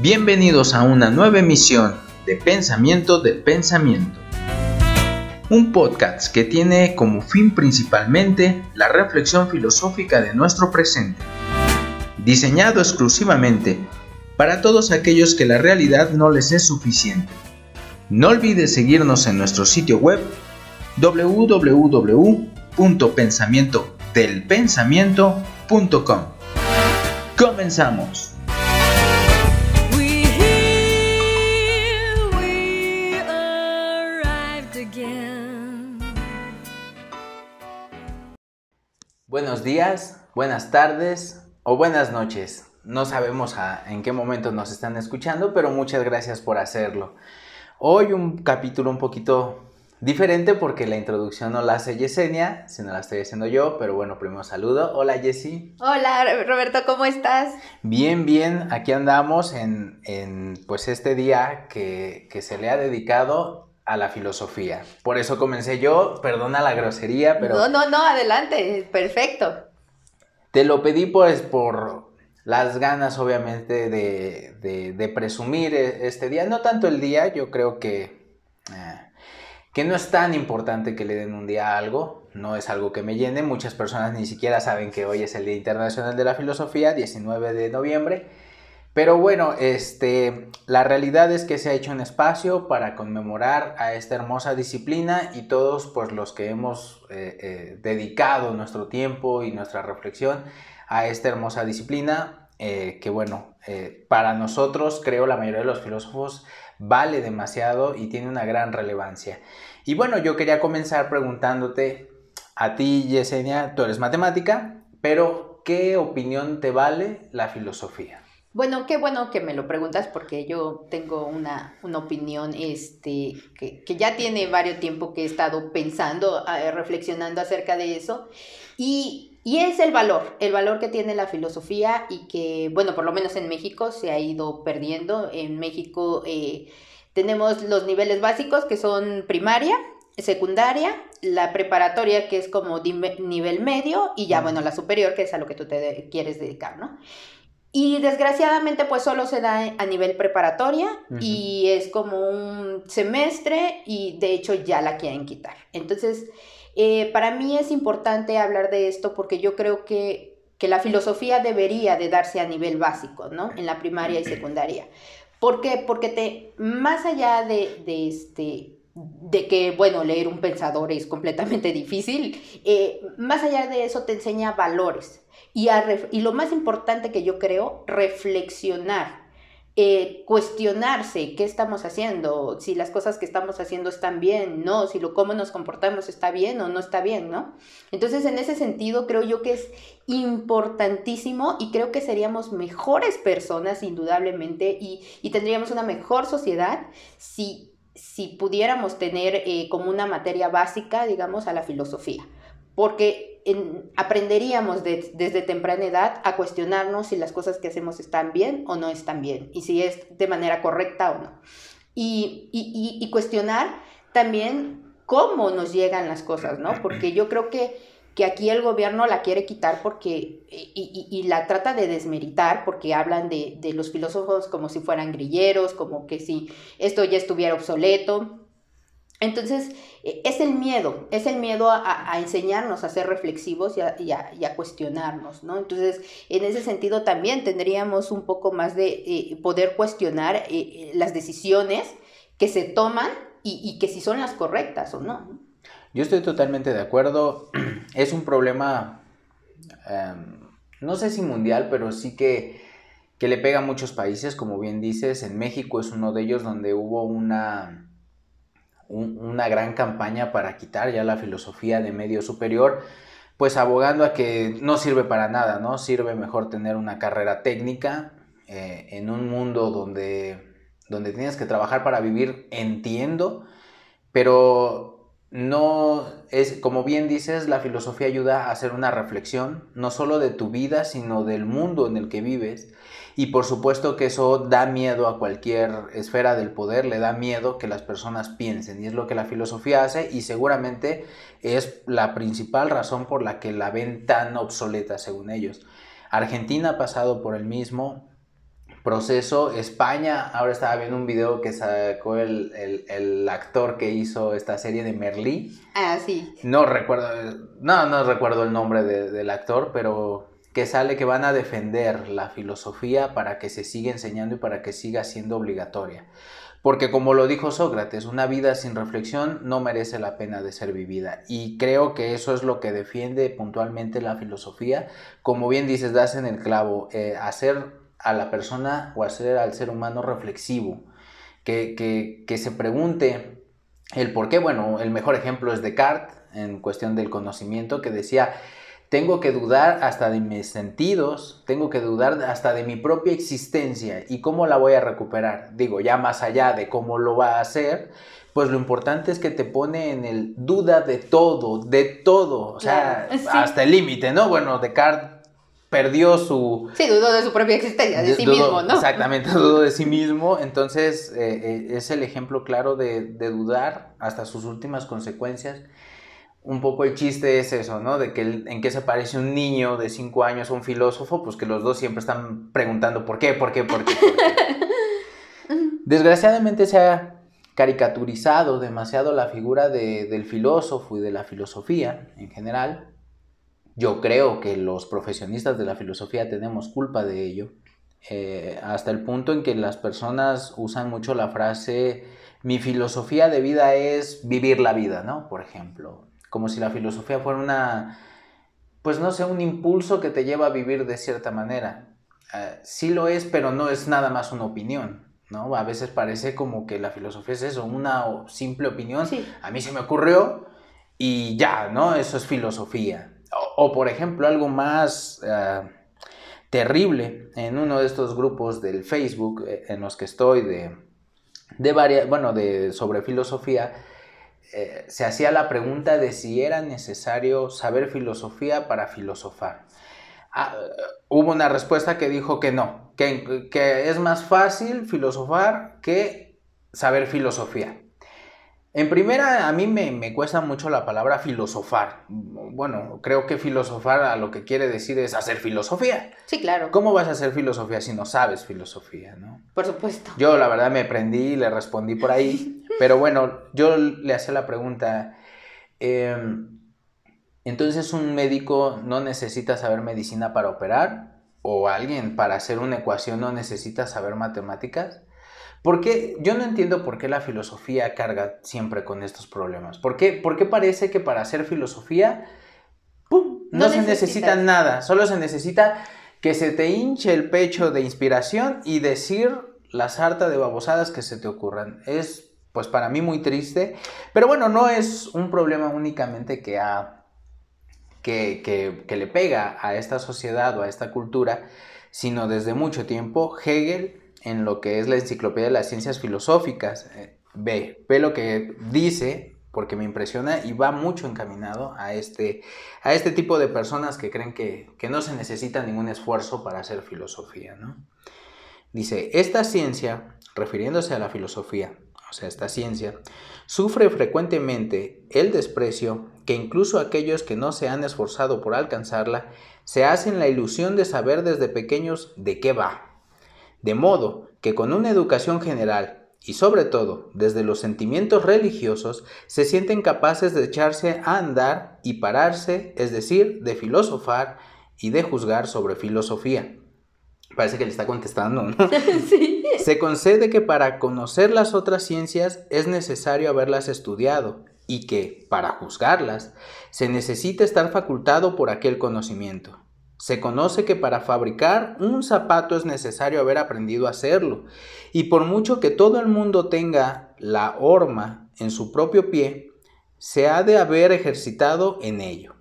Bienvenidos a una nueva emisión de Pensamiento del Pensamiento. Un podcast que tiene como fin principalmente la reflexión filosófica de nuestro presente. Diseñado exclusivamente para todos aquellos que la realidad no les es suficiente. No olvides seguirnos en nuestro sitio web www.pensamientodelpensamiento.com. Comenzamos. Buenos días, buenas tardes o buenas noches. No sabemos en qué momento nos están escuchando, pero muchas gracias por hacerlo. Hoy un capítulo un poquito diferente porque la introducción no la hace Yesenia, sino la estoy haciendo yo, pero bueno, primero saludo. Hola Jessy. Hola Roberto, ¿cómo estás? Bien, bien, aquí andamos en, pues este día que, que se le ha dedicado a la filosofía. Por eso comencé yo, perdona la grosería, pero... No, no, no, adelante, perfecto. Te lo pedí pues por las ganas obviamente de, de, presumir e, este día, no tanto el día, yo creo que... Eh, que no es tan importante que le den un día a algo, no es algo que me llene, muchas personas ni siquiera saben que hoy es el Día Internacional de la Filosofía, 19 de noviembre, pero bueno, este, la realidad es que se ha hecho un espacio para conmemorar a esta hermosa disciplina y todos pues los que hemos eh, eh, dedicado nuestro tiempo y nuestra reflexión a esta hermosa disciplina, eh, que bueno, para nosotros, creo la mayoría de los filósofos, vale demasiado y tiene una gran relevancia. Y bueno, yo quería comenzar preguntándote a ti, Yesenia, tú eres matemática, pero ¿qué opinión te vale la filosofía? Bueno, qué bueno que me lo preguntas porque yo tengo una, opinión este, que, ya tiene varios tiempo que he estado pensando, eh, reflexionando acerca de eso. Y, es el valor, el valor que tiene la filosofía y que, bueno, por lo menos en México se ha ido perdiendo. En México eh, tenemos los niveles básicos que son primaria, secundaria, la preparatoria que es como nivel medio y ya, bueno, la superior que es a lo que tú te quieres dedicar, ¿no? Y desgraciadamente pues solo se da a nivel preparatoria y es como un semestre y de hecho ya la quieren quitar. Entonces, eh, para mí es importante hablar de esto porque yo creo que, que, la filosofía debería de darse a nivel básico, ¿no? En la primaria y secundaria. ¿Por qué? Porque te, más allá de, de este, de que, bueno, leer un pensador es completamente difícil, eh, más allá de eso te enseña valores. Y, y, lo más importante que yo creo, reflexionar, eh, cuestionarse qué estamos haciendo, si las cosas que estamos haciendo están bien, no, si lo cómo nos comportamos está bien o no está bien, ¿no? Entonces, en ese sentido, creo yo que es importantísimo y creo que seríamos mejores personas, indudablemente, y, y tendríamos una mejor sociedad si si pudiéramos tener eh, como una materia básica, digamos, a la filosofía, porque aprenderíamos desde temprana edad a cuestionarnos si las cosas que hacemos están bien o no están bien, y si es de manera correcta o no. Y, y cuestionar también cómo nos llegan las cosas, ¿no? Porque yo creo que que aquí el gobierno la quiere quitar porque, y, la trata de desmeritar porque hablan de, los filósofos como si fueran grilleros, como que si esto ya estuviera obsoleto. Entonces, e, es el miedo, es el miedo a, enseñarnos a ser reflexivos y a, cuestionarnos, ¿no? Entonces, en ese sentido también tendríamos un poco más de eh, poder cuestionar eh, eh, las decisiones que se toman y, y que si son las correctas o no. Yo estoy totalmente de acuerdo. Es un problema, em, no sé si mundial, pero sí que, que, le pega a muchos países, como bien dices. En México es uno de ellos donde hubo una, una gran campaña para quitar ya la filosofía de medio superior, pues abogando a que no sirve para nada, ¿no? Sirve mejor tener una carrera técnica eh, en un mundo donde, donde tienes que trabajar para vivir, entiendo, pero no es, como bien dices, la filosofía ayuda a hacer una reflexión, no solo de tu vida, sino del mundo en el que vives. Y por supuesto que eso da miedo a cualquier esfera del poder, le da miedo que las personas piensen. Y es lo que la filosofía hace y seguramente es la principal razón por la que la ven tan obsoleta, según ellos. Argentina ha pasado por el mismo, proceso. España, ahora estaba viendo un video que sacó el, actor que hizo esta serie de Merlí. Ah, sí. No recuerdo, no, no recuerdo el nombre del actor, pero que sale que van a defender la filosofía para que se siga enseñando y para que siga siendo obligatoria. Porque como lo dijo Sócrates, una vida sin reflexión no merece la pena de ser vivida. Y creo que eso es lo que defiende puntualmente la filosofía. Como bien dices, das en el clavo, eh, hacer a la persona o hacer al ser humano reflexivo, que, que, que se pregunte el por qué. Bueno, el mejor ejemplo es Descartes en cuestión del conocimiento, que decía, tengo que dudar hasta de mis sentidos, tengo que dudar hasta de mi propia existencia y cómo la voy a recuperar. Digo, ya más allá de cómo lo va a hacer, pues lo importante es que te pone en el duda de todo, de todo, o sea, hasta el límite, ¿no? Bueno, Descartes perdió su... Sí, dudó de su propia existencia, de, sí mismo, ¿no? Exactamente, dudó de sí mismo, entonces eh, eh, es el ejemplo claro de, de dudar hasta sus últimas consecuencias un poco el chiste es eso, ¿no? De que en qué se parece un niño de 5 años a un filósofo, pues que los dos siempre están preguntando por qué, por qué, por qué. Por qué. Desgraciadamente se ha caricaturizado demasiado la figura del filósofo y de la filosofía en general. Yo creo que los profesionistas de la filosofía tenemos culpa de ello, eh, hasta el punto en que las personas usan mucho la frase mi filosofía de vida es vivir la vida, ¿no? Por ejemplo, como si la filosofía fuera una, pues no sé, un impulso que te lleva a vivir de cierta manera. Eh, sí lo es, pero no es nada más una opinión, ¿no? A veces parece como que la filosofía es eso, una simple opinión. A mí se me ocurrió y ya, ¿no? Eso es filosofía. O, por ejemplo, algo más eh, terrible en uno de estos grupos del Facebook eh, en los que estoy de, de varias, bueno, de sobre filosofía, eh, se hacía la pregunta de si era necesario saber filosofía para filosofar. Ah, hubo una respuesta que dijo que no, que, que es más fácil filosofar que saber filosofía. En primera, a mí me, cuesta mucho la palabra filosofar. Bueno, creo que filosofar a lo que quiere decir es hacer filosofía. Sí, claro. ¿Cómo vas a hacer filosofía si no sabes filosofía, no? Por supuesto. Yo, la verdad, me prendí y le respondí por ahí. pero bueno, yo le hacía la pregunta. Em, entonces, ¿un médico no necesita saber medicina para operar? ¿O alguien para hacer una ecuación no necesita saber matemáticas? Porque yo no entiendo por qué la filosofía carga siempre con estos problemas. ¿Por qué, parece que para hacer filosofía no, se necesita nada? Solo se necesita que se te hinche el pecho de inspiración y decir la sarta de babosadas que se te ocurran. Es, pues para mí, muy triste. Pero bueno, no es un problema únicamente que, que, que le pega a esta sociedad o a esta cultura, sino desde mucho tiempo Hegel en lo que es la enciclopedia de las ciencias filosóficas. Eh, ve, ve lo que dice, porque me impresiona y va mucho encaminado a este, a este tipo de personas que creen que, que no se necesita ningún esfuerzo para hacer filosofía. ¿no? Dice, esta ciencia, refiriéndose a la filosofía, o sea, esta ciencia, sufre frecuentemente el desprecio que incluso aquellos que no se han esforzado por alcanzarla se hacen la ilusión de saber desde pequeños de qué va de modo que con una educación general y sobre todo desde los sentimientos religiosos se sienten capaces de echarse a andar y pararse, es decir, de filosofar y de juzgar sobre filosofía. Parece que le está contestando, ¿no? Sí. Se concede que para conocer las otras ciencias es necesario haberlas estudiado y que, para juzgarlas, se necesita estar facultado por aquel conocimiento. Se conoce que para fabricar un zapato es necesario haber aprendido a hacerlo, y por mucho que todo el mundo tenga la horma en su propio pie, se ha de haber ejercitado en ello.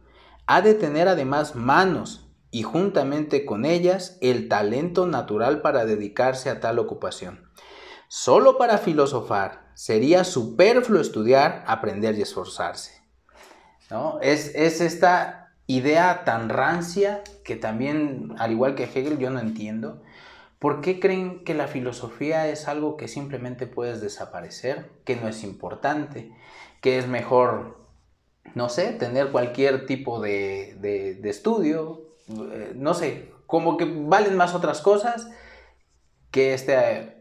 Ha de tener además manos y juntamente con ellas el talento natural para dedicarse a tal ocupación. Solo para filosofar sería superfluo estudiar, aprender y esforzarse. ¿No? Es, es esta idea tan rancia que también, al igual que Hegel, yo no entiendo. ¿Por qué creen que la filosofía es algo que simplemente puedes desaparecer, que no es importante, que es mejor, no sé, tener cualquier tipo de, estudio, eh, no sé, como que valen más otras cosas que este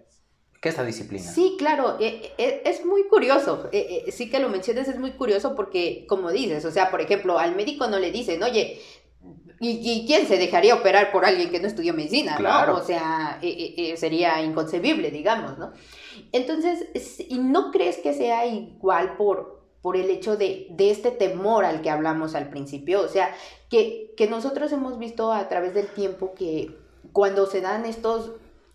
que esta disciplina. Sí, claro, e, e, es muy curioso, e, sí que lo mencionas, es muy curioso porque, como dices, o sea, por ejemplo, al médico no le dicen, oye, ¿y, quién se dejaría operar por alguien que no estudió medicina, no? O sea, sería inconcebible, digamos, ¿no? Entonces, ¿y no crees que sea igual por, por el hecho de, de, este temor al que hablamos al principio? O sea, que, que nosotros hemos visto a través del tiempo que cuando se dan estos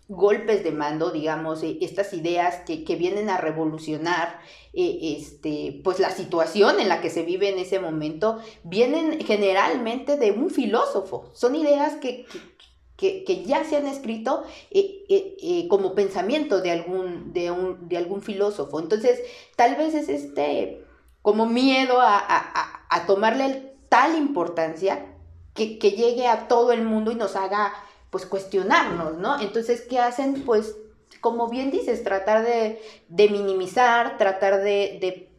golpes de mando, digamos, eh, estas ideas que, que, vienen a revolucionar eh, este, pues la situación en la que se vive en ese momento, vienen generalmente de un filósofo. Son ideas que, que, que ya se han escrito eh, como pensamiento de algún, de, un, de algún filósofo. Entonces, tal vez es este como miedo a, a, a tomarle tal importancia que, que llegue a todo el mundo y nos haga pues cuestionarnos, ¿no? Entonces, ¿qué hacen? Pues, como bien dices, tratar de, minimizar, tratar de,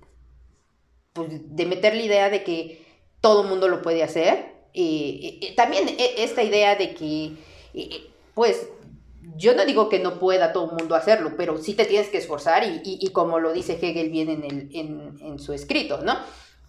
pues, de meter la idea de que todo mundo lo puede hacer. Y, también e, esta idea de que, pues, yo no digo que no pueda todo el mundo hacerlo, pero sí te tienes que esforzar y, y, como lo dice Hegel bien en su escrito, ¿no?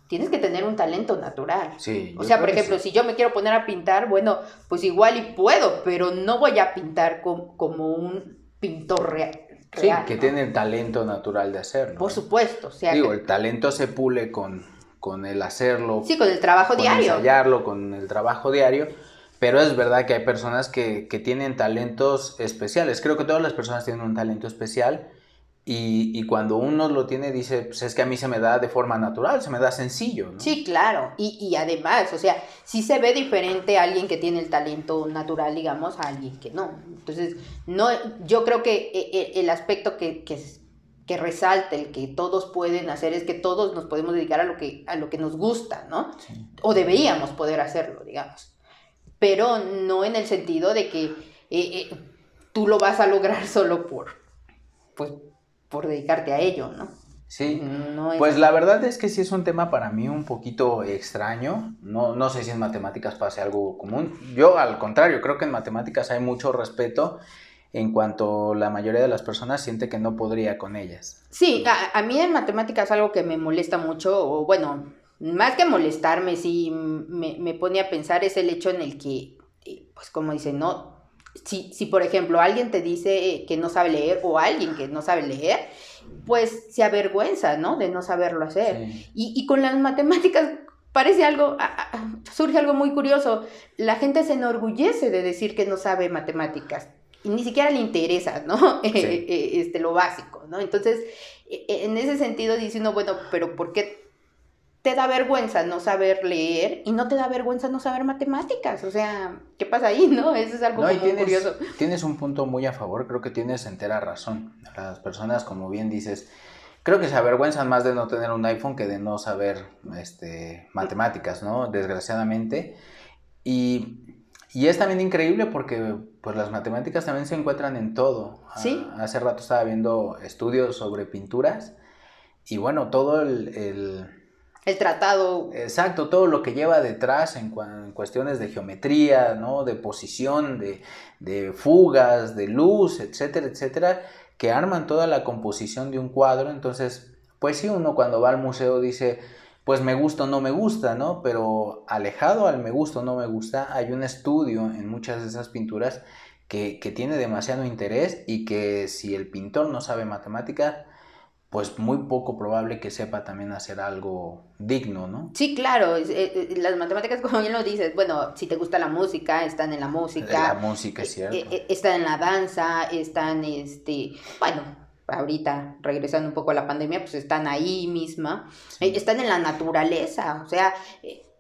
Tienes que tener un talento natural. Sí, o sea, por ejemplo, si yo me quiero poner a pintar, bueno, pues igual y puedo, pero no voy a pintar como un pintor real. Sí, que tiene el talento natural de hacerlo. Por supuesto. O sea, Digo, el talento se pule con, con el hacerlo. Sí, con el trabajo con diario. ensayarlo, con el trabajo diario. Pero es verdad que hay personas que, que tienen talentos especiales. Creo que todas las personas tienen un talento especial y, y, cuando uno lo tiene, dice, pues es que a mí se me da de forma natural, se me da sencillo. ¿no? Sí, claro. Y, y además, o sea, sí se ve diferente a alguien que tiene el talento natural, digamos, a alguien que no. Entonces, no, yo creo que e, e, el aspecto que, que, que resalta, el que todos pueden hacer, es que todos nos podemos dedicar a lo que, a lo que nos gusta, ¿no? O deberíamos poder hacerlo, digamos. Pero no en el sentido de que eh, eh, tú lo vas a lograr solo por, pues, por dedicarte a ello, ¿no? Sí, pues la verdad es que sí es un tema para mí un poquito extraño. No, no sé si en matemáticas pase algo común. Yo al contrario, creo que en matemáticas hay mucho respeto en cuanto la mayoría de las personas siente que no podría con ellas. Sí, a, a mí en matemáticas algo que me molesta mucho, o bueno, más que molestarme, sí me, me pone a pensar es el hecho en el que, eh, pues como dice, no, si, si, por ejemplo, alguien te dice que no sabe leer o alguien que no sabe leer, pues se avergüenza, ¿no? De no saberlo hacer. Y, y, con las matemáticas parece algo, surge algo muy curioso. La gente se enorgullece de decir que no sabe matemáticas. Y ni siquiera le interesa, ¿no? este, lo básico, ¿no? Entonces, e, e, en ese sentido dice uno, bueno, pero ¿por qué te da vergüenza no saber leer y no te da vergüenza no saber matemáticas. O sea, ¿qué pasa ahí, no? Eso es algo muy curioso. Tienes un punto muy a favor, creo que tienes entera razón. Las personas, como bien dices, creo que se avergüenzan más de no tener un iPhone que de no saber este, matemáticas, ¿no? Desgraciadamente. Y, y es también increíble porque pues las matemáticas también se encuentran en todo. Sí. hace rato estaba viendo estudios sobre pinturas y bueno, todo el el tratado. Exacto, todo lo que lleva detrás en, cuestiones de geometría, ¿no? De posición, de, fugas, de luz, etcétera, etcétera, que arman toda la composición de un cuadro. Entonces, pues sí, uno cuando va al museo dice, pues me gusta o no me gusta, ¿no? Pero alejado al me gusta o no me gusta, hay un estudio en muchas de esas pinturas que, que tiene demasiado interés y que si el pintor no sabe matemática, pues muy poco probable que sepa también hacer algo digno, ¿no? Sí, claro, eh, eh, las matemáticas, como bien lo dices, bueno, si te gusta la música, están en la música. La música, es cierto. Eh, están en la danza, están, este, bueno, ahorita regresando un poco a la pandemia, pues están ahí misma, están en la naturaleza, o sea,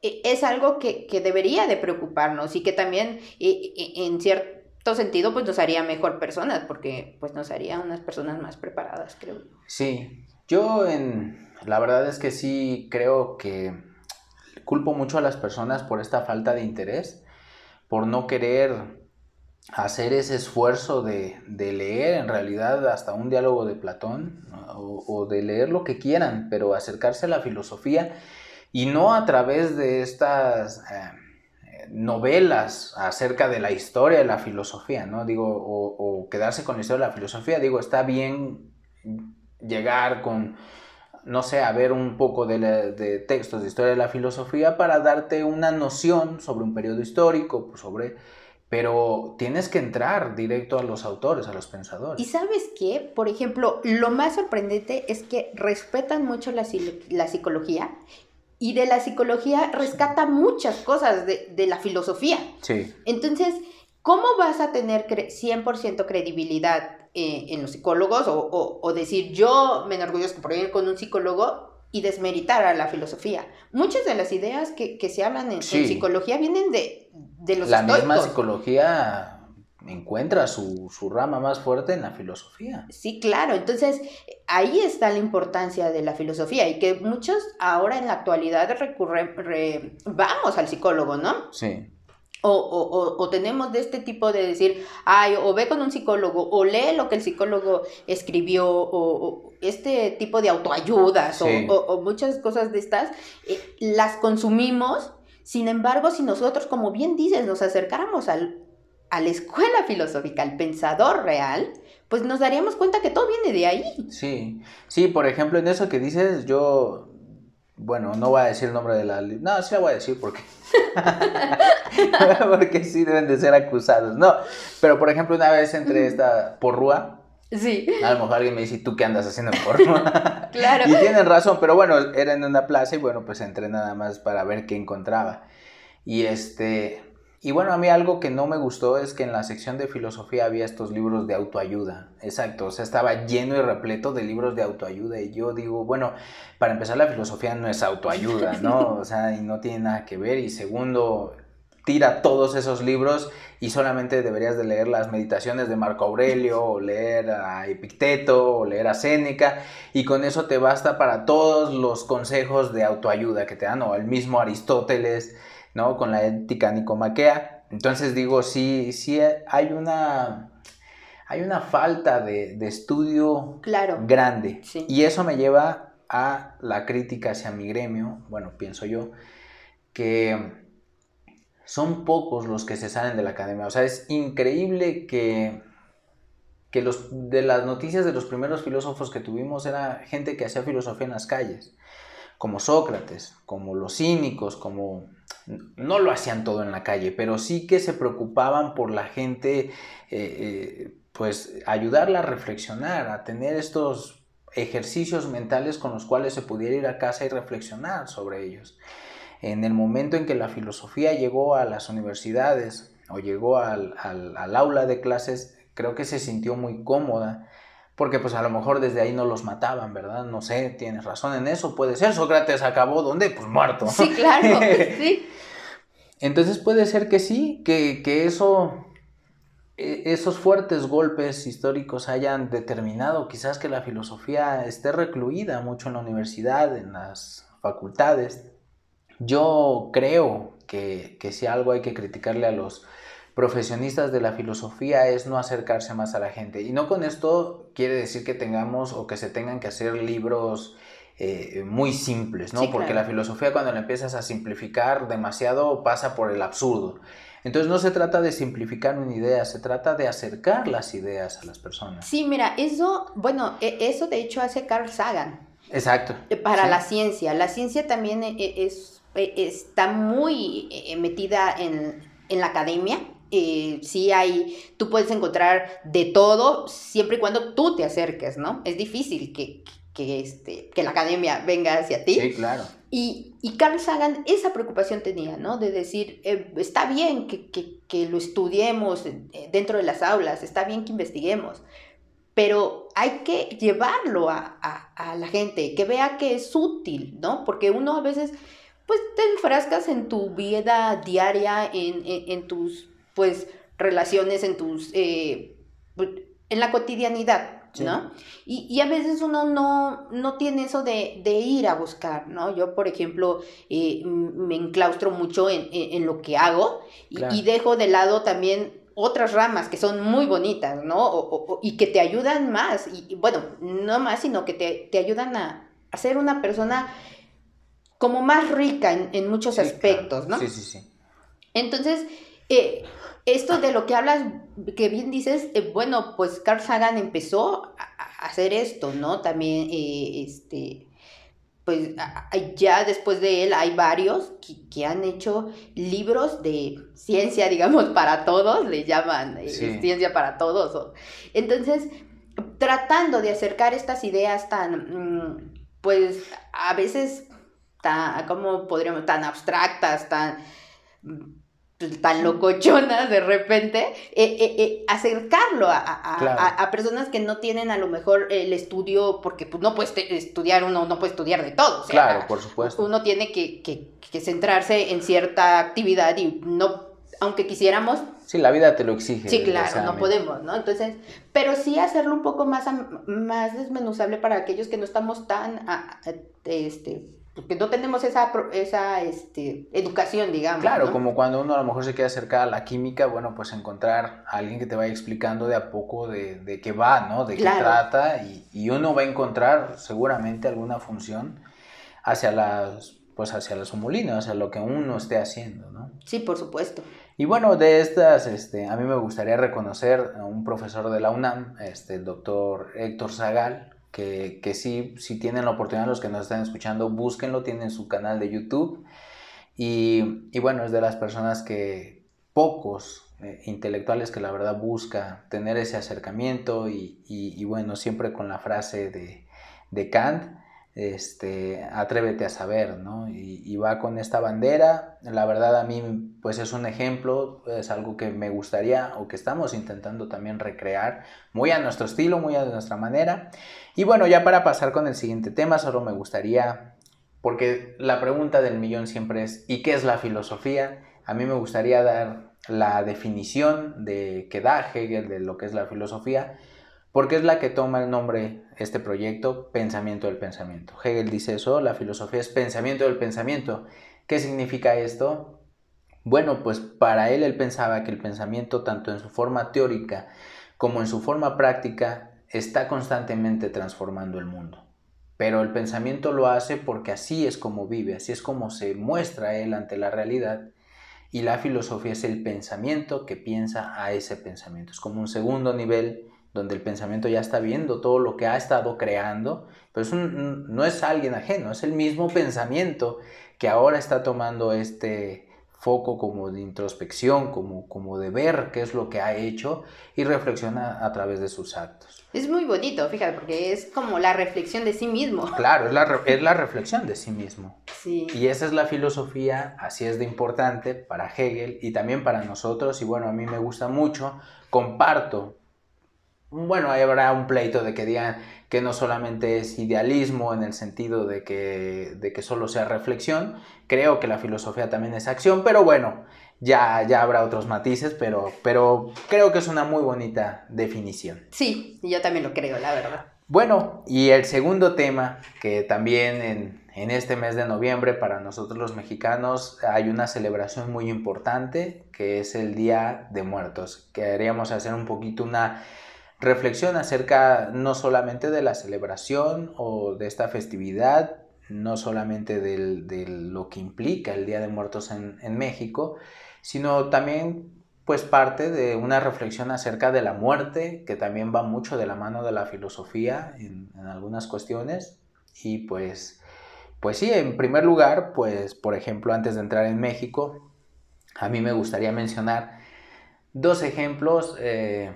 es algo que, que debería de preocuparnos y que también en cierto sentido, pues nos haría mejor personas, porque pues nos haría unas personas más preparadas, creo. Sí, yo en, la verdad es que sí creo que culpo mucho a las personas por esta falta de interés, por no querer hacer ese esfuerzo de, de leer en realidad hasta un diálogo de Platón o, o, de leer lo que quieran, pero acercarse a la filosofía y no a través de estas... Eh, novelas acerca de la historia de la filosofía, ¿no? Digo, o, quedarse con la historia de la filosofía, digo, está bien llegar con, no sé, a ver un poco de, de, textos de historia de la filosofía para darte una noción sobre un periodo histórico, pues, sobre pero tienes que entrar directo a los autores, a los pensadores. Y sabes qué, por ejemplo, lo más sorprendente es que respetan mucho la, la psicología y de la psicología rescata muchas cosas de, la filosofía. Sí. Entonces, ¿cómo vas a tener 100% credibilidad eh, en los psicólogos o, decir yo me enorgullezco por ir con un psicólogo y desmeritar a la filosofía? Muchas de las ideas que, se hablan en, psicología vienen de, de los La misma psicología encuentra su, rama más fuerte en la filosofía. Sí, claro. Entonces, ahí está la importancia de la filosofía y que muchos ahora en la actualidad recurren, vamos al psicólogo, ¿no? Sí. O, o, o, tenemos de este tipo de decir, ay, o ve con un psicólogo, o lee lo que el psicólogo escribió, o, este tipo de autoayudas, o, muchas cosas de estas, eh, las consumimos sin embargo, si nosotros, como bien dices, nos acercáramos al, a la escuela filosófica, al pensador real, pues nos daríamos cuenta que todo viene de ahí. Sí, sí, por ejemplo, en eso que dices, yo, bueno, no voy a decir el nombre de la... No, sí la voy a decir porque... porque sí deben de ser acusados. No, pero por ejemplo, una vez entre esta porrúa, Sí. A lo mejor alguien me dice, ¿tú qué andas haciendo en porrúa? claro. Y tienen razón, pero bueno, era en una plaza y bueno, pues entré nada más para ver qué encontraba. Y este, y bueno, a mí algo que no me gustó es que en la sección de filosofía había estos libros de autoayuda. Exacto, o sea, estaba lleno y repleto de libros de autoayuda. Y yo digo, bueno, para empezar, la filosofía no es autoayuda, ¿no? O sea, y no tiene nada que ver. Y segundo, tira todos esos libros y solamente deberías de leer las meditaciones de Marco Aurelio o leer a Epicteto o leer a Séneca y con eso te basta para todos los consejos de autoayuda que te dan o el mismo Aristóteles, ¿no? Con la ética nicomaquea. Entonces digo, sí, sí hay una hay una falta de, estudio claro. grande. Y eso me lleva a la crítica hacia mi gremio, bueno, pienso yo, que son pocos los que se salen de la academia. O sea, es increíble que, que los, de las noticias de los primeros filósofos que tuvimos era gente que hacía filosofía en las calles, como Sócrates, como los cínicos, como... No lo hacían todo en la calle, pero sí que se preocupaban por la gente, eh, eh, pues ayudarla a reflexionar, a tener estos ejercicios mentales con los cuales se pudiera ir a casa y reflexionar sobre ellos. En el momento en que la filosofía llegó a las universidades o llegó al, aula de clases, creo que se sintió muy cómoda, porque pues a lo mejor desde ahí no los mataban, ¿verdad? No sé, tienes razón en eso, puede ser. Sócrates acabó, ¿dónde? Pues muerto. Sí, claro, sí. Entonces puede ser que sí, que, que eso, e, esos fuertes golpes históricos hayan determinado quizás que la filosofía esté recluida mucho en la universidad, en las facultades, yo creo que, si algo hay que criticarle a los profesionistas de la filosofía es no acercarse más a la gente. Y no con esto quiere decir que tengamos o que se tengan que hacer libros eh, muy simples, ¿no? Porque la filosofía cuando la empiezas a simplificar demasiado pasa por el absurdo. Entonces no se trata de simplificar una idea, se trata de acercar las ideas a las personas. Sí, mira, eso, bueno, e, eso de hecho hace Carl Sagan. Exacto. Eh, para la ciencia. La ciencia también e, e, es eh, está muy eh, metida en, la academia. Eh, sí hay, tú puedes encontrar de todo siempre y cuando tú te acerques, ¿no? Es difícil que, este, que la academia venga hacia ti. Sí, claro. Y, y Carl Sagan esa preocupación tenía, ¿no? De decir, está bien que, lo estudiemos dentro de las aulas, está bien que investiguemos, pero hay que llevarlo a, a, la gente, que vea que es útil, ¿no? Porque uno a veces pues te enfrascas en tu vida diaria, en, tus, pues, relaciones, en tus, eh, pues, en la cotidianidad, ¿no? Y, a veces uno no, no tiene eso de, ir a buscar, ¿no? Yo, por ejemplo, eh, me enclaustro mucho en, lo que hago y, dejo de lado también otras ramas que son muy bonitas, ¿no? y que te ayudan más, y, bueno, no más, sino que te, te ayudan a, a ser una persona como más rica en, muchos aspectos, ¿no? Sí, sí, sí. Entonces, eh, esto de lo que hablas, que bien dices, eh, bueno, pues Carl Sagan empezó a, hacer esto, ¿no? También, eh, este, pues ya después de él hay varios que, han hecho libros de ciencia, digamos, para todos, le llaman ciencia para todos. Entonces, tratando de acercar estas ideas tan, mm, pues, a veces, tan, ¿cómo podríamos? Tan abstractas, tan tan locochonas de repente, eh, eh, eh, acercarlo a, personas que no tienen a lo mejor el estudio, porque pues, no puedes estudiar, uno no puede estudiar de todo. claro, por supuesto. Uno tiene que, que, centrarse en cierta actividad y no, aunque quisiéramos... Sí, la vida te lo exige. Sí, claro, no podemos, ¿no? Entonces, pero sí hacerlo un poco más, más desmenuzable para aquellos que no estamos tan, este, porque no tenemos esa, esa este, educación, digamos. Claro, como cuando uno a lo mejor se quiere acercar a la química, bueno, pues encontrar a alguien que te vaya explicando de a poco de, de qué va, ¿no? De qué trata, y, y, uno va a encontrar seguramente alguna función hacia las, pues hacia la sumulina, hacia lo que uno esté haciendo, ¿no? Sí, por supuesto. Y bueno, de estas, este, a mí me gustaría reconocer a un profesor de la UNAM, este, el doctor Héctor Zagal, que, que sí, si tienen la oportunidad, los que nos están escuchando, búsquenlo, tienen su canal de YouTube. Y, y bueno, es de las personas que pocos eh, intelectuales que la verdad busca tener ese acercamiento y, y, y bueno, siempre con la frase de, de Kant, este, atrévete a saber, ¿no? Y, va con esta bandera, la verdad a mí pues es un ejemplo, es algo que me gustaría o que estamos intentando también recrear muy a nuestro estilo, muy a nuestra manera. Y bueno, ya para pasar con el siguiente tema, solo me gustaría, porque la pregunta del millón siempre es, ¿y qué es la filosofía? A mí me gustaría dar la definición de que da Hegel de lo que es la filosofía, porque es la que toma el nombre este proyecto, pensamiento del pensamiento. Hegel dice eso, la filosofía es pensamiento del pensamiento. ¿Qué significa esto? Bueno, pues para él él pensaba que el pensamiento, tanto en su forma teórica como en su forma práctica, está constantemente transformando el mundo. Pero el pensamiento lo hace porque así es como vive, así es como se muestra él ante la realidad. Y la filosofía es el pensamiento que piensa a ese pensamiento. Es como un segundo nivel donde el pensamiento ya está viendo todo lo que ha estado creando, pero no es alguien ajeno, es el mismo pensamiento que ahora está tomando este foco como de introspección, como, como de ver qué es lo que ha hecho y reflexiona a través de sus actos. Es muy bonito, fíjate, porque es como la reflexión de sí mismo. Claro, es la, es la reflexión de sí mismo. Sí. Y esa es la filosofía, así es de importante para Hegel y también para nosotros, y bueno, a mí me gusta mucho, comparto bueno, ahí habrá un pleito de que digan que no solamente es idealismo en el sentido de que, de que solo sea reflexión, creo que la filosofía también es acción, pero bueno, ya, ya habrá otros matices, pero, pero creo que es una muy bonita definición. Sí, yo también lo creo, la verdad. Bueno, y el segundo tema, que también en, en este mes de noviembre para nosotros los mexicanos hay una celebración muy importante, que es el Día de Muertos. Queríamos hacer un poquito una reflexión acerca no solamente de la celebración o de esta festividad, no solamente de lo que implica el Día de Muertos en, México, sino también pues parte de una reflexión acerca de la muerte, que también va mucho de la mano de la filosofía en, algunas cuestiones. Y pues, pues sí, en primer lugar, pues por ejemplo, antes de entrar en México, a mí me gustaría mencionar dos ejemplos eh,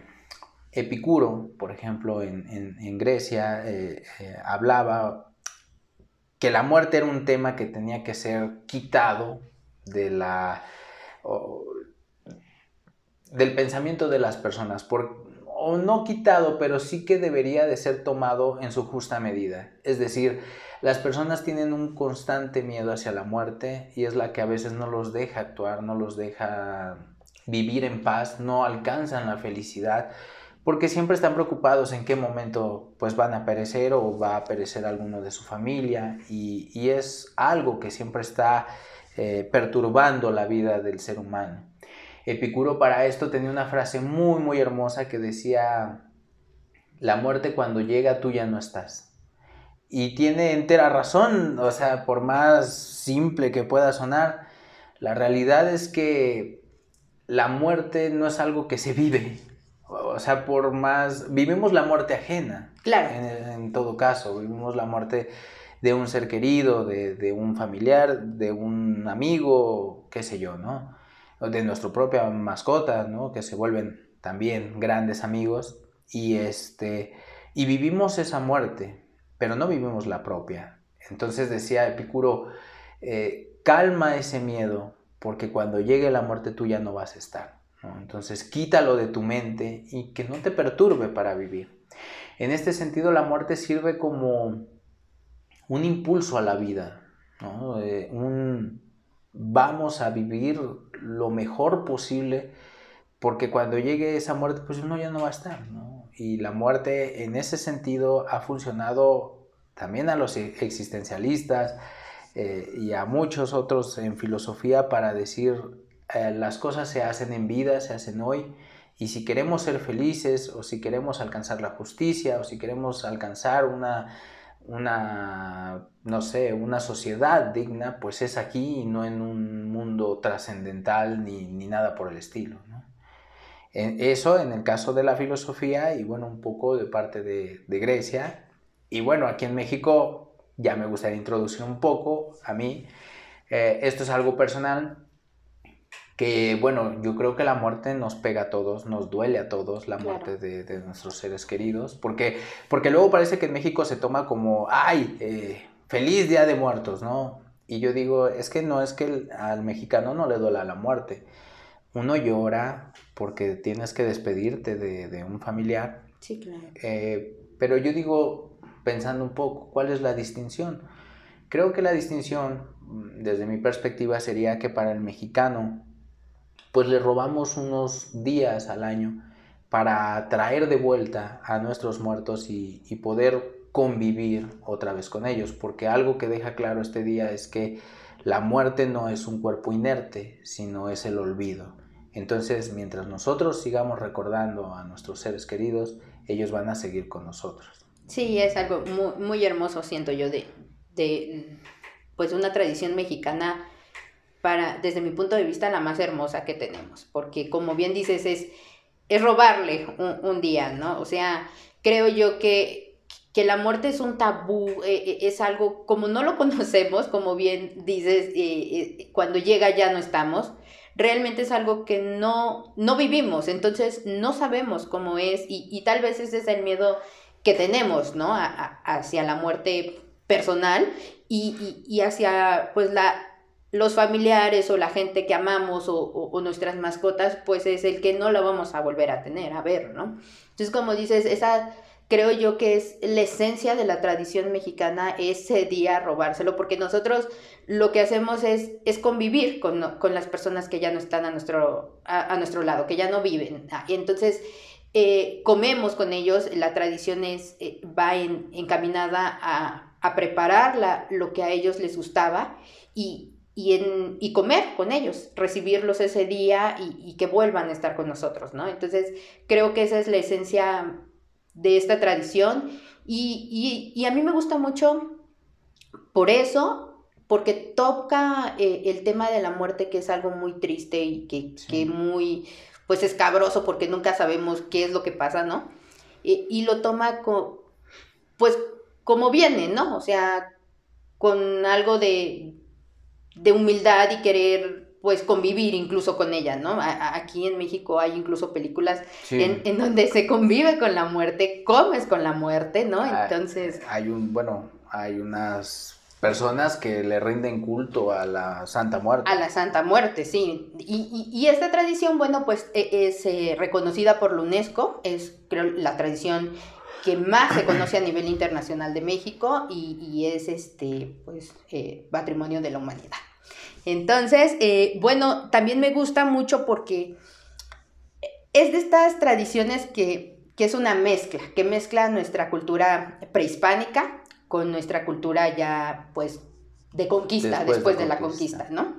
Epicuro, por ejemplo, en, Grecia, eh, eh, hablaba que la muerte era un tema que tenía que ser quitado de la, del pensamiento de las personas, o no quitado, pero sí que debería de ser tomado en su justa medida. Es decir, las personas tienen un constante miedo hacia la muerte y es la que a veces no los deja actuar, no los deja vivir en paz, no alcanzan la felicidad porque siempre están preocupados en qué momento pues van a perecer o va a perecer alguno de su familia y, es algo que siempre está eh, perturbando la vida del ser humano. Epicuro para esto tenía una frase muy muy hermosa que decía, la muerte cuando llega tú ya no estás. Y tiene entera razón, o sea, por más simple que pueda sonar, La realidad es que la muerte no es algo que se vive. O sea, por más... Vivimos la muerte ajena. Claro. En, todo caso, vivimos la muerte de un ser querido, de, de, un familiar, de un amigo, qué sé yo, ¿no? De nuestra propia mascota, ¿no? Que se vuelven también grandes amigos. Y, este, y vivimos esa muerte, pero no vivimos la propia. Entonces decía Epicuro, eh, calma ese miedo, porque cuando llegue la muerte tú ya no vas a estar. Entonces quítalo de tu mente y que no te perturbe para vivir. En este sentido la muerte sirve como un impulso a la vida, eh, un vamos a vivir lo mejor posible porque cuando llegue esa muerte pues uno ya no va a estar. Y la muerte en ese sentido ha funcionado también a los existencialistas, eh, y a muchos otros en filosofía para decir eh, las cosas se hacen en vida, se hacen hoy, y si queremos ser felices o si queremos alcanzar la justicia o si queremos alcanzar una, una no sé, una sociedad digna, pues es aquí y no en un mundo trascendental ni, ni, nada por el estilo. ¿no? Eso en el caso de la filosofía y bueno, un poco de parte de, de Grecia. Y bueno, aquí en México ya me gustaría introducir un poco a mí. Eh, esto es algo personal que, bueno, yo creo que la muerte nos pega a todos, nos duele a todos la muerte de, nuestros seres queridos, porque, porque luego parece que en México se toma como, ay, eh, feliz Día de Muertos, ¿no? Y yo digo, es que no es que al mexicano no le duela la muerte. Uno llora porque tienes que despedirte de, un familiar. Sí, claro. Eh, pero yo digo, pensando un poco, ¿cuál es la distinción? Creo que la distinción, mm, desde mi perspectiva, sería que para el mexicano, pues le robamos unos días al año para traer de vuelta a nuestros muertos y, poder convivir otra vez con ellos, porque algo que deja claro este día es que la muerte no es un cuerpo inerte, sino es el olvido. Entonces, mientras nosotros sigamos recordando a nuestros seres queridos, ellos van a seguir con nosotros. Sí, es algo muy, muy hermoso, siento yo, de, de pues una tradición mexicana para, desde mi punto de vista, la más hermosa que tenemos, porque como bien dices, es, es robarle un, día, ¿no? O sea, creo yo que, que la muerte es un tabú, eh, eh, es algo, como no lo conocemos, como bien dices, eh, cuando llega ya no estamos, realmente es algo que no, no vivimos, entonces no sabemos cómo es y, y tal vez ese es el miedo que tenemos, ¿no? hacia la muerte personal y, hacia, pues, la, los familiares o la gente que amamos o, nuestras mascotas, pues es el que no la vamos a volver a tener, a ver, ¿no? Entonces, como dices, esa creo yo que es la esencia de la tradición mexicana ese día robárselo, porque nosotros lo que hacemos es, es convivir con, las personas que ya no están a nuestro, a, nuestro lado, que ya no viven. Ah, entonces, eh, comemos con ellos, la tradición es, eh, va encaminada a, preparar lo que a ellos les gustaba y, en, y comer con ellos, recibirlos ese día y, que vuelvan a estar con nosotros, ¿no? Entonces, creo que esa es la esencia de esta tradición y, a mí me gusta mucho por eso, porque toca eh, el tema de la muerte, que es algo muy triste y que, que muy pues escabroso porque nunca sabemos qué es lo que pasa, ¿no? Y, lo toma con, pues como viene, ¿no? O sea, con algo de, de humildad y querer pues convivir incluso con ella, ¿no? aquí en México hay incluso películas en, en, donde se convive con la muerte, comes con la muerte, ¿no? Ah, Entonces... Hay un, bueno, hay unas personas que le rinden culto a la Santa Muerte. A la Santa Muerte, sí. Y, esta tradición, bueno, pues es, eh, reconocida por la UNESCO, es creo la tradición que más se conoce a nivel internacional de México y, es este, pues, eh, patrimonio de la humanidad. Entonces, eh, bueno, también me gusta mucho porque es de estas tradiciones que, que es una mezcla, que mezcla nuestra cultura prehispánica con nuestra cultura ya, pues, de conquista, después, de, la conquista, ¿no?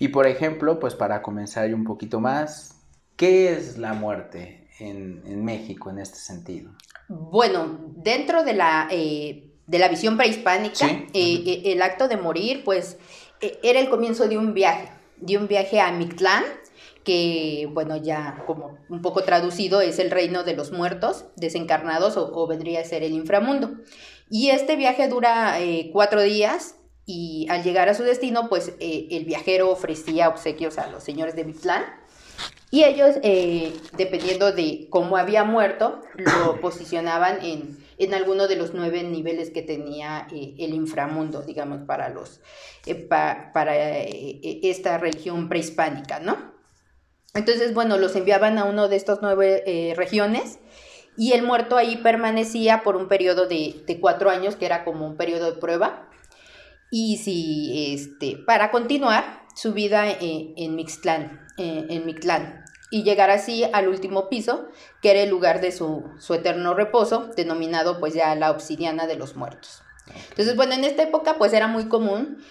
Y por ejemplo, pues para comenzar un poquito más, ¿qué es la muerte en, México en este sentido? Bueno, dentro de la, eh, de la visión prehispánica, eh, el acto de morir, pues, era el comienzo de un viaje, dio un viaje a Mictlán, que bueno, ya como un poco traducido es el reino de los muertos desencarnados o, vendría a ser el inframundo. Y este viaje dura eh, cuatro días y al llegar a su destino, pues eh, el viajero ofrecía obsequios a los señores de Mictlán y ellos, eh, dependiendo de cómo había muerto, lo posicionaban en, en alguno de los nueve niveles que tenía el inframundo, digamos, para, los, para esta religión prehispánica, ¿no? Entonces, bueno, los enviaban a uno de estos nueve eh, regiones y el muerto ahí permanecía por un periodo de, cuatro años, que era como un periodo de prueba. Y si, este, para continuar su vida eh, en Mixtlán, eh, en Mictlán, y llegar así al último piso, que era el lugar de su, su eterno reposo, denominado pues ya la obsidiana de los muertos. Entonces, bueno, en esta época pues era muy común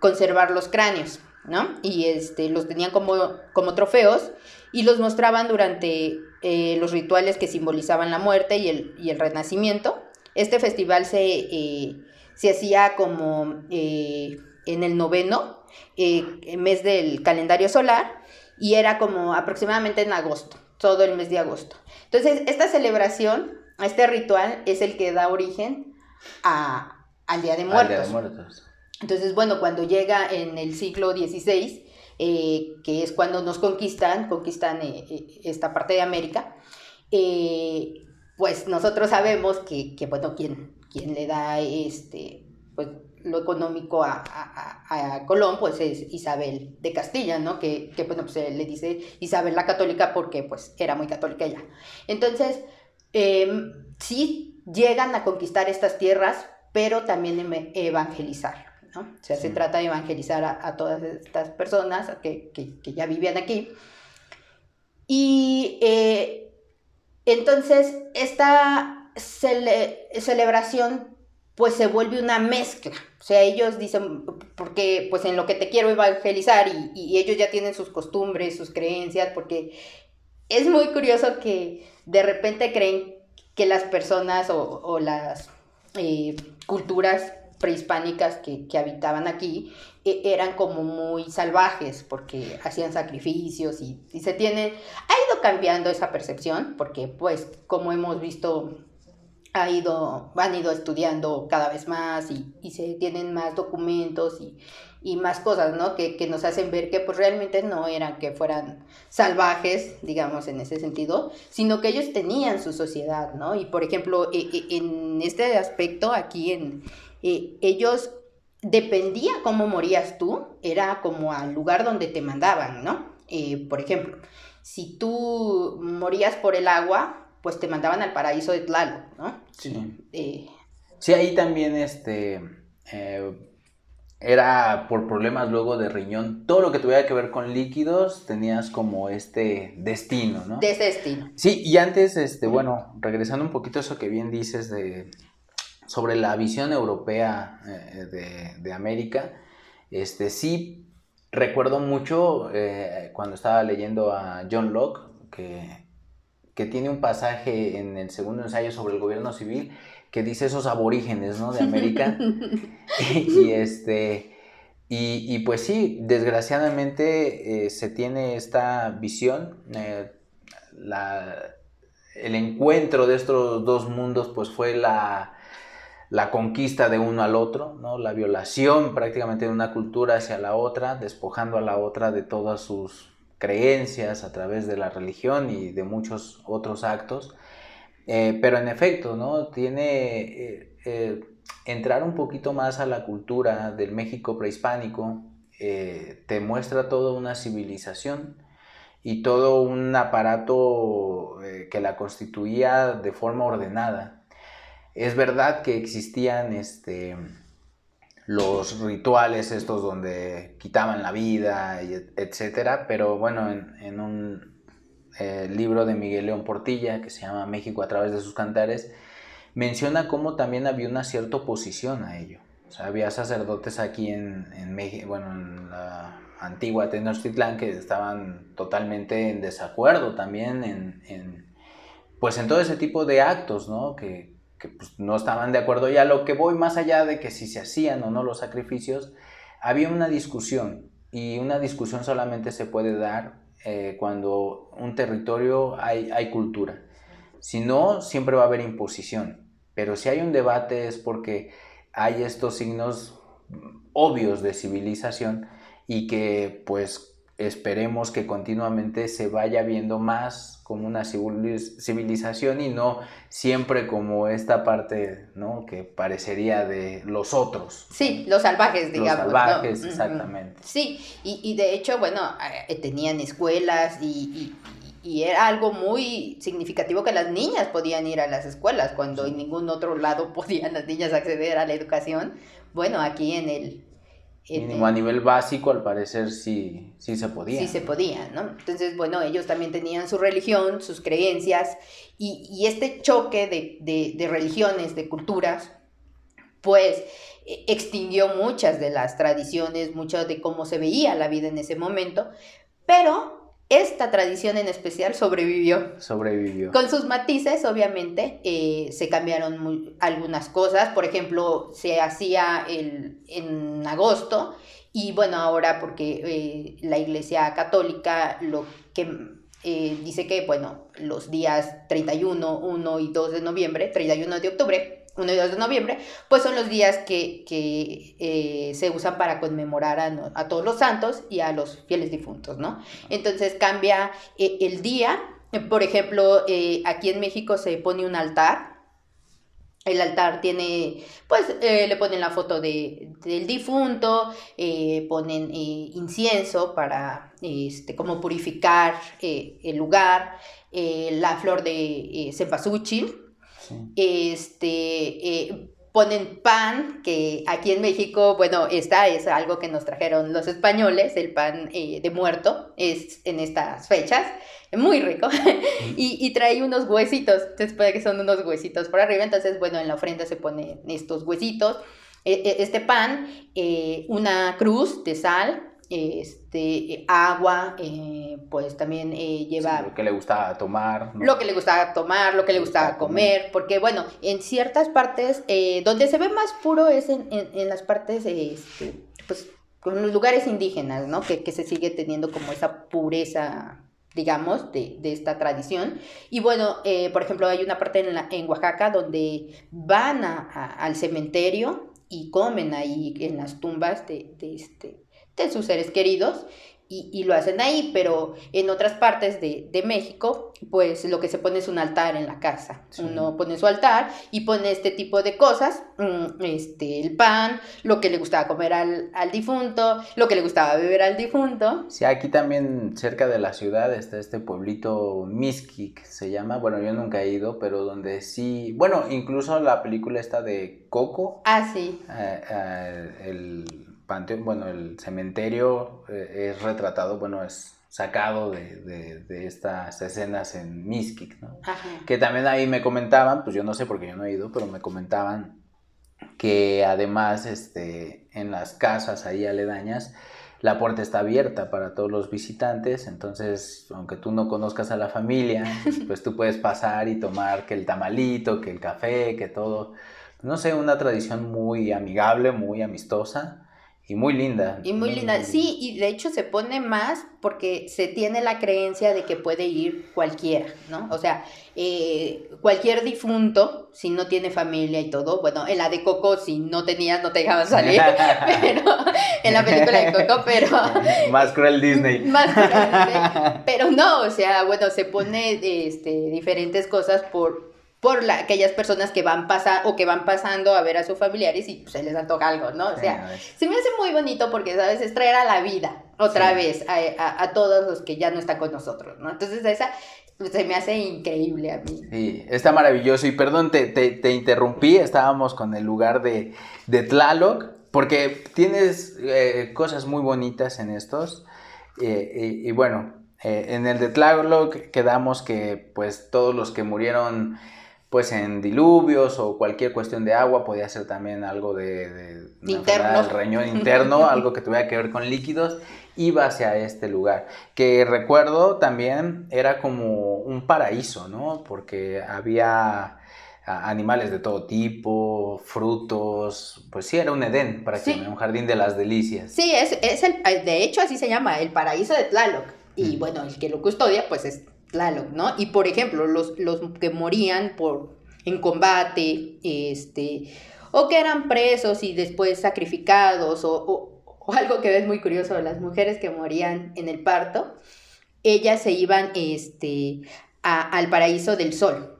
conservar los cráneos. ¿no? Y este, los tenían como, como trofeos y los mostraban durante eh, los rituales que simbolizaban la muerte y el, y el renacimiento. Este festival se, eh, se hacía como eh, en el noveno mes del calendario solar y era como aproximadamente en agosto, todo el mes de agosto. Entonces, esta celebración, este ritual es el que da origen a, al Día de Muertos. Día de Muertos. Entonces, bueno, cuando llega en el siglo XVI, eh, que es cuando nos conquistan, conquistan eh, eh, esta parte de América, pues nosotros sabemos que, que bueno, quien, quien, le da este, pues, lo económico a, a, Colón, pues es Isabel de Castilla, ¿no? Que, que bueno, pues le dice Isabel la católica porque pues era muy católica ella. Entonces, em, sí llegan a conquistar estas tierras, pero también evangelizar. O sea, se trata de evangelizar a, todas estas personas que, ya vivían aquí. Y eh, entonces esta celebración pues se vuelve una mezcla. O sea, ellos dicen, porque pues en lo que te quiero evangelizar y, ellos ya tienen sus costumbres, sus creencias, porque es muy curioso que de repente creen que las personas o, las eh, culturas prehispánicas que, habitaban aquí e, eran como muy salvajes porque hacían sacrificios y, se tiene, ha ido cambiando esa percepción porque pues como hemos visto ha ido, han ido estudiando cada vez más y, se tienen más documentos y, más cosas, ¿no? Que, nos hacen ver que pues realmente no eran que fueran salvajes, digamos, en ese sentido, sino que ellos tenían su sociedad, ¿no? Y por ejemplo, e, e, en este aspecto aquí en, eh, ellos dependía cómo morías tú, era como al lugar donde te mandaban, ¿no? Eh, por ejemplo, si tú morías por el agua, pues te mandaban al paraíso de Tlaloc, ¿no? Sí. Eh, sí, ahí también este era por problemas luego de riñón, todo lo que tuviera que ver con líquidos tenías como este destino, ¿no? De destino. Sí, y antes, este, bueno, regresando un poquito a eso que bien dices de sobre la visión europea eh, de, América, este, sí recuerdo mucho eh, cuando estaba leyendo a John Locke, que, que, tiene un pasaje en el segundo ensayo sobre el gobierno civil que dice esos aborígenes ¿no? de América. y, este, y, pues sí, desgraciadamente eh, se tiene esta visión. el encuentro de estos dos mundos pues fue la, la conquista de uno al otro, ¿no? la violación prácticamente de una cultura hacia la otra, despojando a la otra de todas sus creencias a través de la religión y de muchos otros actos. Eh, pero en efecto, ¿no? Tiene eh, eh, entrar un poquito más a la cultura del México prehispánico, te muestra toda una civilización y todo un aparato que la constituía de forma ordenada es verdad que existían este, los rituales estos donde quitaban la vida, etcétera, pero bueno, en, un eh, libro de Miguel León Portilla que se llama México a través de sus cantares, menciona cómo también había una cierta oposición a ello. O sea, había sacerdotes aquí en, en México, bueno, en la antigua Tenochtitlán que estaban totalmente en desacuerdo también en, en, pues en todo ese tipo de actos, ¿no? Que, que pues, no estaban de acuerdo. Ya lo que voy más allá de que si se hacían o no los sacrificios, había una discusión y una discusión solamente se puede dar eh, cuando un territorio hay, hay cultura. Si no, siempre va a haber imposición. Pero si hay un debate es porque hay estos signos obvios de civilización y que pues esperemos que continuamente se vaya viendo más como una civilización y no siempre como esta parte, ¿no? Que parecería de los otros. Sí, los salvajes, digamos. Los salvajes, exactamente. Sí, y, de hecho, bueno, eh, tenían escuelas y, y, era algo muy significativo que las niñas podían ir a las escuelas cuando en ningún otro lado podían las niñas acceder a la educación. Bueno, aquí en el, a nivel básico, al parecer, sí, sí se podía. Sí se podía, ¿no? Entonces, bueno, ellos también tenían su religión, sus creencias, y, este choque de, religiones, de culturas, pues e, extinguió muchas de las tradiciones, muchas de cómo se veía la vida en ese momento, pero esta tradición en especial sobrevivió. Sobrevivió. Con sus matices, obviamente, eh, se cambiaron algunas cosas. Por ejemplo, se hacía el, en agosto y bueno, ahora porque eh, la Iglesia Católica lo que eh, dice que, bueno, los días 31, 1 y 2 de noviembre, 31 de octubre, 1 y 2 de noviembre, pues son los días que, eh, se usan para conmemorar a, todos los santos y a los fieles difuntos, ¿no? Entonces cambia eh, el día, por ejemplo, eh, aquí en México se pone un altar, el altar tiene, pues le ponen la foto de, del difunto, ponen incienso para, este, como purificar el lugar, la flor de cempasúchil, este, eh, ponen pan, que aquí en México, bueno, esta es algo que nos trajeron los españoles, el pan eh, de muerto, es en estas fechas, muy rico, y, trae unos huesitos, después que son unos huesitos por arriba, entonces, bueno, en la ofrenda se ponen estos huesitos, e, e, este pan, eh, una cruz de sal, este, agua, eh, pues también eh, lleva... lo que le gustaba tomar. Lo que le gustaba tomar, lo que le gustaba comer, porque bueno, en ciertas partes, eh, donde se ve más puro es en, las partes, este, pues, con los lugares indígenas, ¿no? Que, se sigue teniendo como esa pureza digamos, de, esta tradición. Y bueno, por ejemplo, hay una parte en, en Oaxaca donde van al cementerio y comen ahí en las tumbas de, de, este, de sus seres queridos y, lo hacen ahí, pero en otras partes de, México, pues lo que se pone es un altar en la casa. Uno pone su altar y pone este tipo de cosas, mm, este, el pan, lo que le gustaba comer al, difunto, lo que le gustaba beber al difunto. Sí, aquí también cerca de la ciudad está este pueblito Miskik, se llama, bueno, yo nunca he ido, pero donde sí, bueno, incluso la película está de Coco. Ah, sí. Eh, eh, el panteón, bueno, el cementerio eh, es retratado, bueno, es sacado de, estas escenas en Miskik, ¿no? Que también ahí me comentaban, pues yo no sé porque yo no he ido, pero me comentaban que además este, en las casas ahí aledañas la puerta está abierta para todos los visitantes, entonces aunque tú no conozcas a la familia, pues tú puedes pasar y tomar que el tamalito, que el café, que todo, no sé, una tradición muy amigable, muy amistosa y muy linda. Y muy, linda. Sí, y de hecho se pone más porque se tiene la creencia de que puede ir cualquiera, ¿no? O sea, eh, cualquier difunto, si no tiene familia y todo, bueno, en la de Coco, si no tenías, no te dejaban salir, pero en la película de Coco, pero... más cruel Disney. más cruel Disney. Pero no, o sea, bueno, se pone este, diferentes cosas por por la, aquellas personas que van pasando o que van pasando a ver a sus familiares y pues, se les antoja algo, ¿no? O sea, se me hace muy bonito porque, ¿sabes? Es traer a la vida otra vez a, a, todos los que ya no están con nosotros, ¿no? Entonces esa se me hace increíble a mí. Sí, está maravilloso y perdón, te, te, interrumpí, estábamos con el lugar de, de Tlaloc, porque tienes eh, cosas muy bonitas en estos eh, y, bueno, eh, en el de Tlaloc quedamos que pues todos los que murieron pues en diluvios o cualquier cuestión de agua, podía ser también algo de, de interno. riñón interno, algo que tuviera que ver con líquidos, iba hacia este lugar, que recuerdo también era como un paraíso, ¿no? Porque había animales de todo tipo, frutos, pues sí, era un Edén prácticamente, un jardín de las delicias. Sí, es, es el, de hecho así se llama, el paraíso de Tlaloc. Y bueno, el que lo custodia, pues es ¿no? Y por ejemplo, los, los que morían por, en combate, este, o que eran presos y después sacrificados, o, o algo que es muy curioso, las mujeres que morían en el parto, ellas se iban este, al paraíso del sol.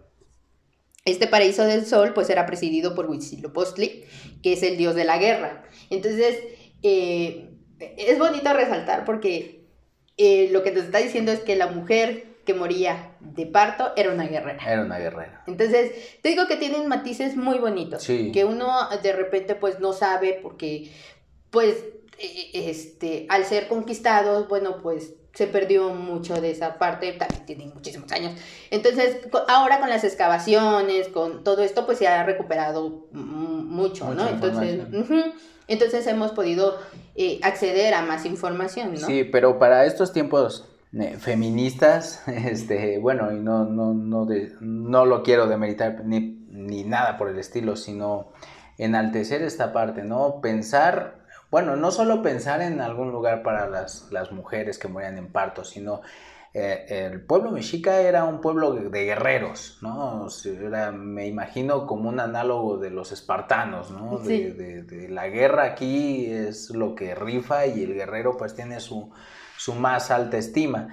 Este paraíso del sol pues era presidido por Huitzilopochtli, que es el dios de la guerra. Entonces, eh, es bonito resaltar porque eh, lo que nos está diciendo es que la mujer que moría de parto era una guerrera. Era una guerrera. Entonces, te digo que tienen matices muy bonitos. Sí. Que uno de repente pues no sabe porque pues e, e, este, al ser conquistados, bueno, pues se perdió mucho de esa parte, también tienen muchísimos años. Entonces, ahora con las excavaciones, con todo esto, pues se ha recuperado mucho, ¿no? Entonces, entonces hemos podido eh, acceder a más información, ¿no? Sí, pero para estos tiempos feministas, este, bueno, y no, no, no, de, no lo quiero demeritar ni, ni nada por el estilo, sino enaltecer esta parte, ¿no? Pensar bueno, no solo pensar en algún lugar para las, mujeres que morían en parto, sino eh, el pueblo mexica era un pueblo de guerreros, ¿no? Era, me imagino como un análogo de los espartanos, ¿no? De, la guerra aquí es lo que rifa y el guerrero pues tiene su, más alta estima.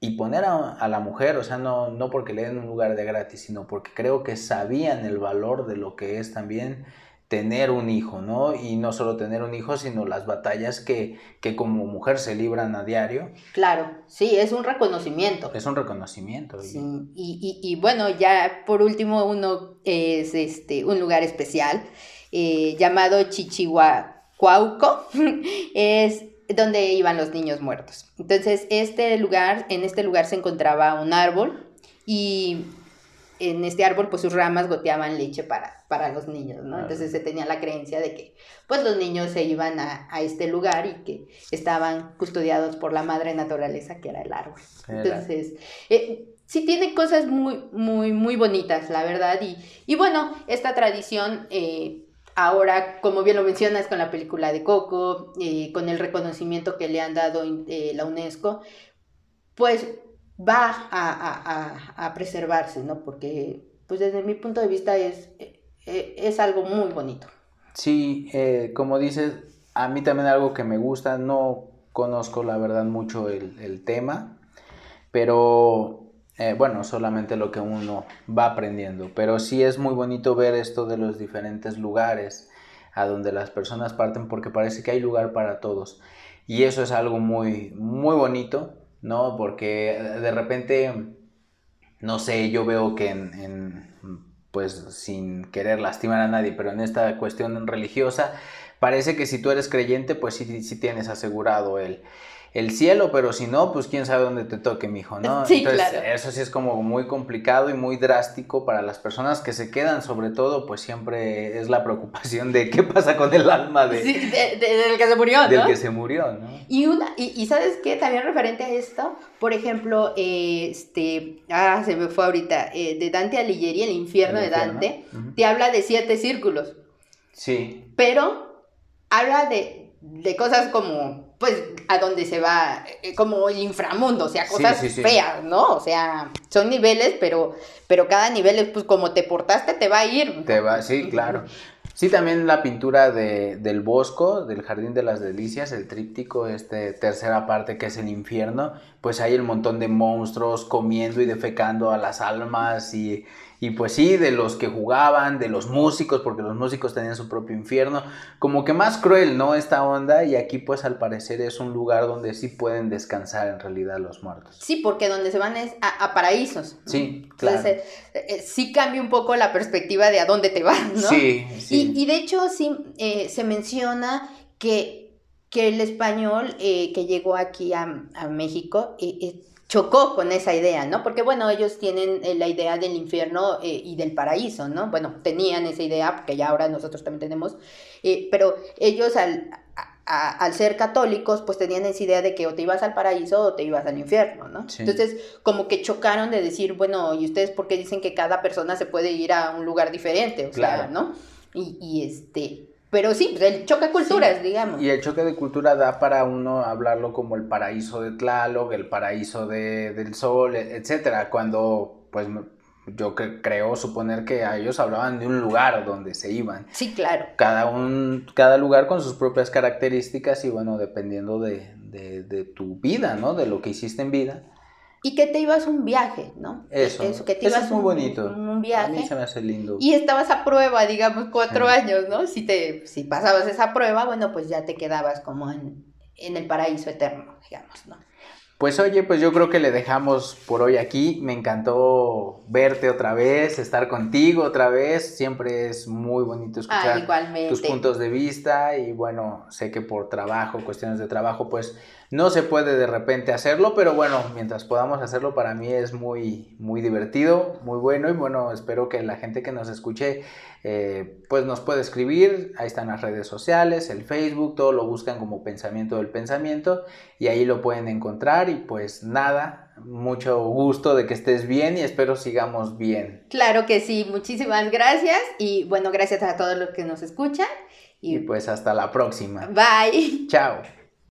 Y poner a, la mujer, o sea, no, no porque le den un lugar de gratis, sino porque creo que sabían el valor de lo que es también tener un hijo, ¿no? Y no solo tener un hijo, sino las batallas que, que como mujer se libran a diario. Claro, sí, es un reconocimiento. Es un reconocimiento. Sí, y, y, bueno, ya por último uno es este, un lugar especial eh, llamado Chichihuacuauco, es donde iban los niños muertos. Entonces, este lugar, en este lugar se encontraba un árbol y en este árbol pues sus ramas goteaban leche para, para los niños, ¿no? Entonces se tenía la creencia de que pues los niños se iban a, este lugar y que estaban custodiados por la madre naturaleza que era el árbol. Entonces, eh, sí tiene cosas muy, muy, muy bonitas, la verdad. Y, y bueno, esta tradición... Eh, ahora, como bien lo mencionas con la película de Coco, eh, con el reconocimiento que le han dado la UNESCO, pues va a, preservarse, ¿no? Porque, pues desde mi punto de vista es, e, e, es algo muy bonito. Sí, eh, como dices, a mí también algo que me gusta, no conozco la verdad mucho el, tema, pero eh, bueno, solamente lo que uno va aprendiendo, pero sí es muy bonito ver esto de los diferentes lugares a donde las personas parten porque parece que hay lugar para todos y eso es algo muy, muy bonito ¿no? Porque de repente, no sé, yo veo que en, pues sin querer lastimar a nadie, pero en esta cuestión religiosa, parece que si tú eres creyente, pues sí, sí tienes asegurado el, el cielo, pero si no, pues quién sabe dónde te toque, mijo, ¿no? Sí, Entonces, eso sí es como muy complicado y muy drástico para las personas que se quedan, sobre todo, pues siempre es la preocupación de qué pasa con el alma de, sí, del que se murió, ¿no? Del que se murió, ¿no? Y, una, y, ¿sabes qué? También referente a esto, por ejemplo, este, ah, se me fue ahorita, eh, de Dante Alighieri, El infierno, de Dante, te habla de siete círculos. Sí. Pero habla de, de cosas como pues a donde se va, eh, como el inframundo, o sea, cosas feas, ¿no? O sea, son niveles, pero, pero cada nivel es pues como te portaste, te va a ir. Te va, sí, claro. Sí, también la pintura de, del Bosco, del Jardín de las Delicias, el tríptico, este tercera parte que es el infierno, pues hay un montón de monstruos comiendo y defecando a las almas y y pues sí, de los que jugaban, de los músicos, porque los músicos tenían su propio infierno, como que más cruel, ¿no? Esta onda, y aquí pues al parecer es un lugar donde sí pueden descansar en realidad los muertos. Sí, porque donde se van es a, paraísos. Sí, claro. Entonces, eh, eh, sí cambia un poco la perspectiva de a dónde te vas, ¿no? Sí, sí. Y, de hecho sí eh, se menciona que, que el español que llegó aquí a, a México chocó con esa idea, ¿no? Porque bueno, ellos tienen eh, la idea del infierno eh, y del paraíso, ¿no? Bueno, tenían esa idea, porque ya ahora nosotros también tenemos, eh, pero ellos al, al ser católicos, pues tenían esa idea de que o te ibas al paraíso o te ibas al infierno, ¿no? Entonces, como que chocaron de decir, bueno, ¿y ustedes por qué dicen que cada persona se puede ir a un lugar diferente? O claro. sea, ¿no? Y, y este, pero sí, pues, el choque de culturas, digamos. Y el choque de cultura da para uno hablarlo como el paraíso de Tlaloc, el paraíso de, del sol, e, etcétera. Cuando, pues, yo creo suponer que a ellos hablaban de un lugar donde se iban. Sí, claro. Cada, un, cada lugar con sus propias características y, bueno, dependiendo de, de, de tu vida, ¿no? De lo que hiciste en vida y que te ibas un viaje, ¿no? Eso, Eso que te ibas es muy bonito. Un, viaje. A mí se me hace lindo. Y estabas a prueba, digamos, cuatro años, ¿no? Si, te, si pasabas esa prueba, bueno, pues ya te quedabas como en, en el paraíso eterno, digamos, ¿no? Pues oye, pues yo creo que le dejamos por hoy aquí. Me encantó verte otra vez, estar contigo otra vez. Siempre es muy bonito escuchar tus puntos de vista y bueno, sé que por trabajo, cuestiones de trabajo, pues no se puede de repente hacerlo, pero bueno, mientras podamos hacerlo para mí es muy, muy divertido, muy bueno y bueno, espero que la gente que nos escuche eh, pues nos puede escribir, ahí están las redes sociales, el Facebook, todo lo buscan como pensamiento del pensamiento y ahí lo pueden encontrar y pues nada, mucho gusto de que estés bien y espero sigamos bien. Claro que sí, muchísimas gracias y bueno, gracias a todos los que nos escuchan. y pues hasta la próxima. Bye. Chao.